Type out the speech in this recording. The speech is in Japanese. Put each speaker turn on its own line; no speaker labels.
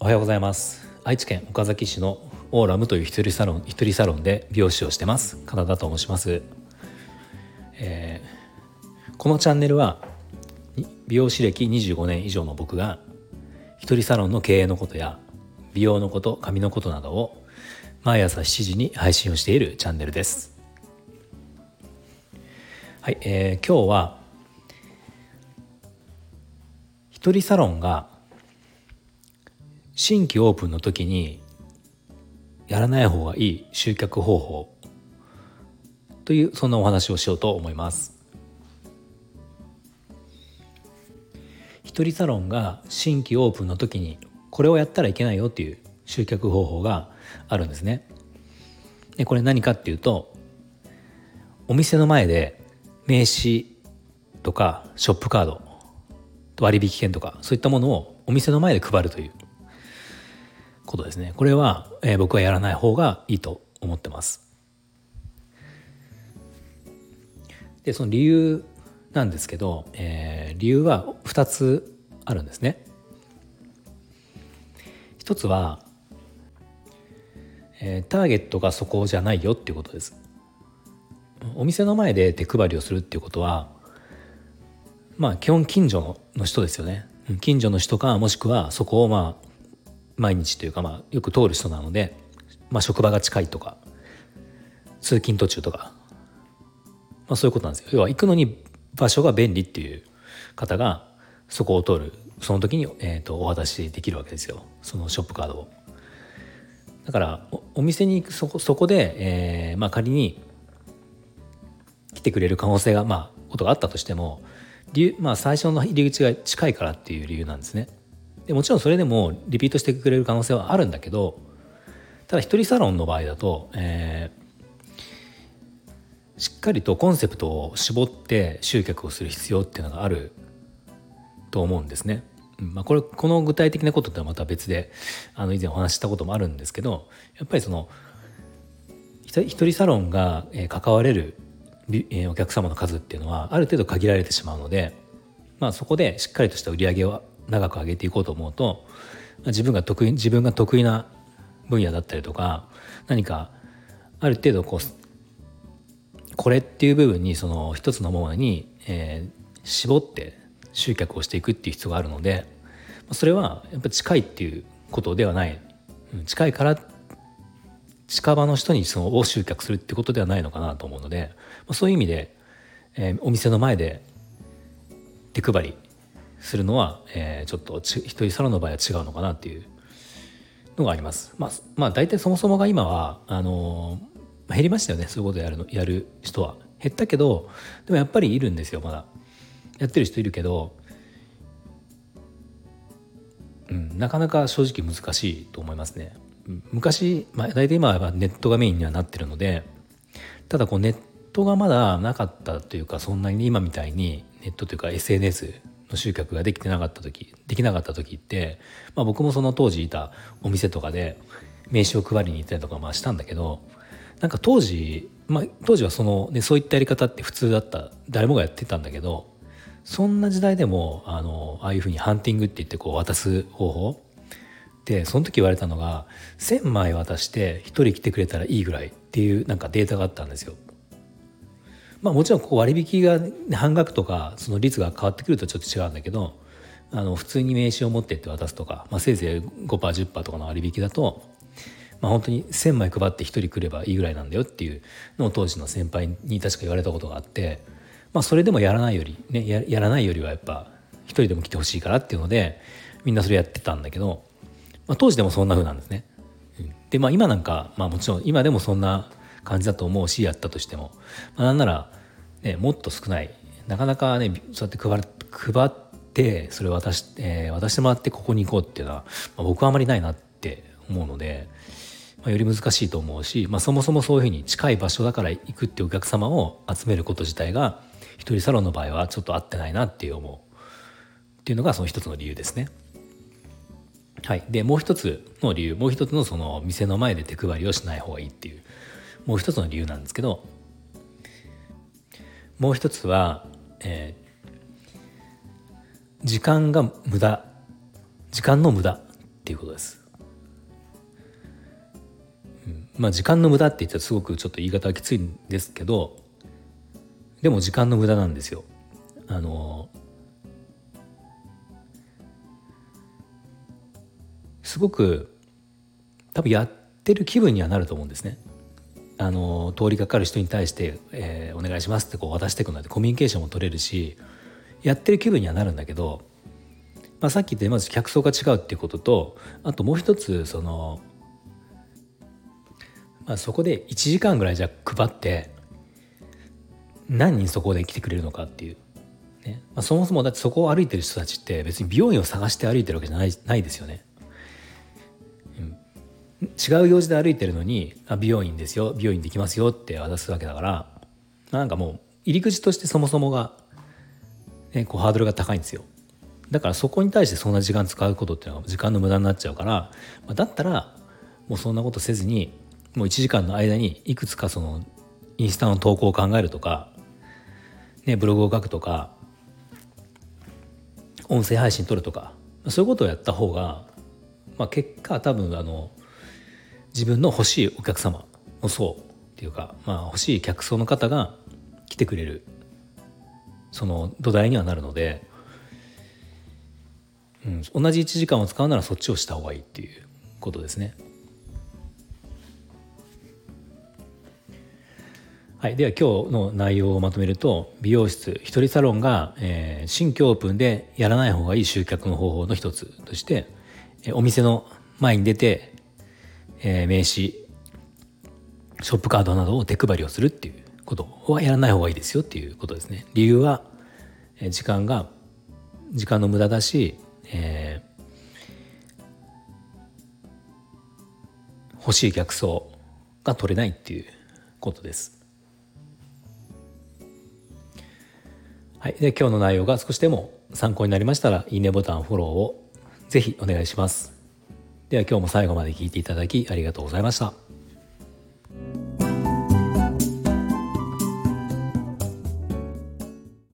おはようございます。愛知県岡崎市のオーラムという一人サロン一人サロンで美容師をしてます。金田と申します、えー、このチャンネルは美容師歴25年以上の僕が一人サロンの経営のことや美容のこと髪のことなどを毎朝7時に配信をしているチャンネルです。はい、えー、今日は一人サロンが新規オープンの時にやらない方がいい集客方法というそんなお話をしようと思います。一人サロンが新規オープンの時にこれをやったらいけないよっていう集客方法があるんですね。でこれ何かっていうとお店の前で名刺とかショップカード割引券とかそういったものをお店の前で配るということですね。これは、えー、僕はやらない方がいいと思ってます。でその理由なんですけど、えー、理由は2つあるんですね。一つは、えー、ターゲットがそこじゃないよっていうことです。お店の前で手配りをするっていうことはまあ基本近所の人ですよね。近所の人かもしくはそこをまあ毎日というか、まあ、よく通る人なので、まあ、職場が近いとか通勤途中とか、まあ、そういうことなんですよ。要は行くのに場所が便利っていう方がそこを通るその時に、えーと、お渡しできるわけですよ。そのショップカードを。だからお店に行くそこそこで、えーまあ、仮にてくれる可能性がまあことがあったとしても理まあ、最初の入り口が近いからっていう理由なんですね。でもちろんそれでもリピートしてくれる可能性はあるんだけどただ一人サロンの場合だと、えー、しっかりとコンセプトを絞って集客をする必要っていうのがあると思うんですね。まあ、これこの具体的なこととはまた別であの以前お話したこともあるんですけどやっぱりその一人サロンが関われるお客様の数っていうのはある程度限られてしまうので、まあ、そこでしっかりとした売り上げを長く上げていこうと思うと自分が得意自分が得意な分野だったりとか何かある程度こうこれっていう部分にその一つのものに、えー、絞って集客をしていくっていう必要があるのでそれはやっぱ近いっていうことではない。近いから近場の人にそのを集客するってことではないのかなと思うのでそういう意味で、えー、お店の前で手配りするのは、えー、ちょっと一人サロンの場合は違うのかなっていうのがあります。まあ、まあ、大体そもそもが今はあのー、減りましたよねそういうことやるのやる人は。減ったけどでもやっぱりいるんですよまだ。やってる人いるけど、うん、なかなか正直難しいと思いますね。昔、まあ、大体今はネットがメインにはなってるのでただこうネットがまだなかったというかそんなに今みたいにネットというか SNS の集客ができてなかった時できなかった時って、まあ、僕もその当時いたお店とかで名刺を配りに行ったりとかまあしたんだけどなんか当時、まあ、当時はその、ね、そういったやり方って普通だった誰もがやってたんだけどそんな時代でもあのああいうふうにハンティングって言ってこう渡す方法でその時言われたのが1,000枚渡して1人来てくれたらいいぐらいっていうなんかデータがあったんですよ。まあ、もちろんこう割引が半額とかその率が変わってくるとちょっと違うんだけどあの普通に名刺を持ってって渡すとか、まあ、せいぜい 5%10% とかの割引だと、まあ、本当に1,000枚配って1人来ればいいぐらいなんだよっていうのを当時の先輩に確か言われたことがあって、まあ、それでもやらないよりねややらないよりはやっぱ1人でも来てほしいからっていうのでみんなそれやってたんだけど、まあ、当時でもそんな風なんですね。でまあ今なんか、まあ、もちろん今でもそんな感じだと思うしやったとしても、まあ、なんなら、ね、もっと少ないなかなかねそうやって配配ってそれを渡し,、えー、渡してもらってここに行こうっていうのは、まあ、僕はあまりないなって思うので、まあ、より難しいと思うし、まあ、そもそもそういうふうに近い場所だから行くっていうお客様を集めること自体が一人サロンの場合はちょっと合ってないなっていう思うっていうのがその一つの理由ですね。はい、でもう一つの理由もう一つのその店の前で手配りをしない方がいいっていうもう一つの理由なんですけどもう一つはえー、時間が無駄時間の無駄っていうことです。まあ時間の無駄って言ったらすごくちょっと言い方はきついんですけどでも時間の無駄なんですよ。あのすごく多分やってる気分にはなると思うんですね。あの通りかかる人に対して「えー、お願いします」ってこう渡していくのでコミュニケーションも取れるしやってる気分にはなるんだけど、まあ、さっき言ってまず客層が違うっていうこととあともう一つその、まあ、そこで1時間ぐらいじゃ配って何人そこで来てくれるのかっていう、ねまあ、そもそもだってそこを歩いてる人たちって別に美容院を探して歩いてるわけじゃないないですよね。違う用事で歩いてるのにあ美容院ですよ美容院できますよって渡すわけだからなんかもう入り口としてそもそもが、ね、こうハードルが高いんですよ。だからそこに対してそんな時間使うことっていうのは時間の無駄になっちゃうから、まあ、だったらもうそんなことせずにもう1時間の間にいくつかそのインスタの投稿を考えるとか、ね、ブログを書くとか音声配信撮るとかそういうことをやった方が、まあ、結果多分あの自分の欲しいお客様の層っていうか、まあ、欲しい客層の方が来てくれるその土台にはなるので、うん、同じ1時間を使うならそっちをした方がいいっていうことですね。はい、では今日の内容をまとめると美容室一人サロンが、えー、新規オープンでやらない方がいい集客の方法の一つとして、え、お店の前に出てえー、名刺ショップカードなどを手配りをするっていうことはやらない方がいいですよっていうことですね。理由は、えー、時間が時間の無駄だし、えー、欲しい客層が取れないっていうことです。はい、で今日の内容が少しでも参考になりましたらいいねボタンフォローをぜひお願いします。では今日も最後まで聞いていただきありがとうございました。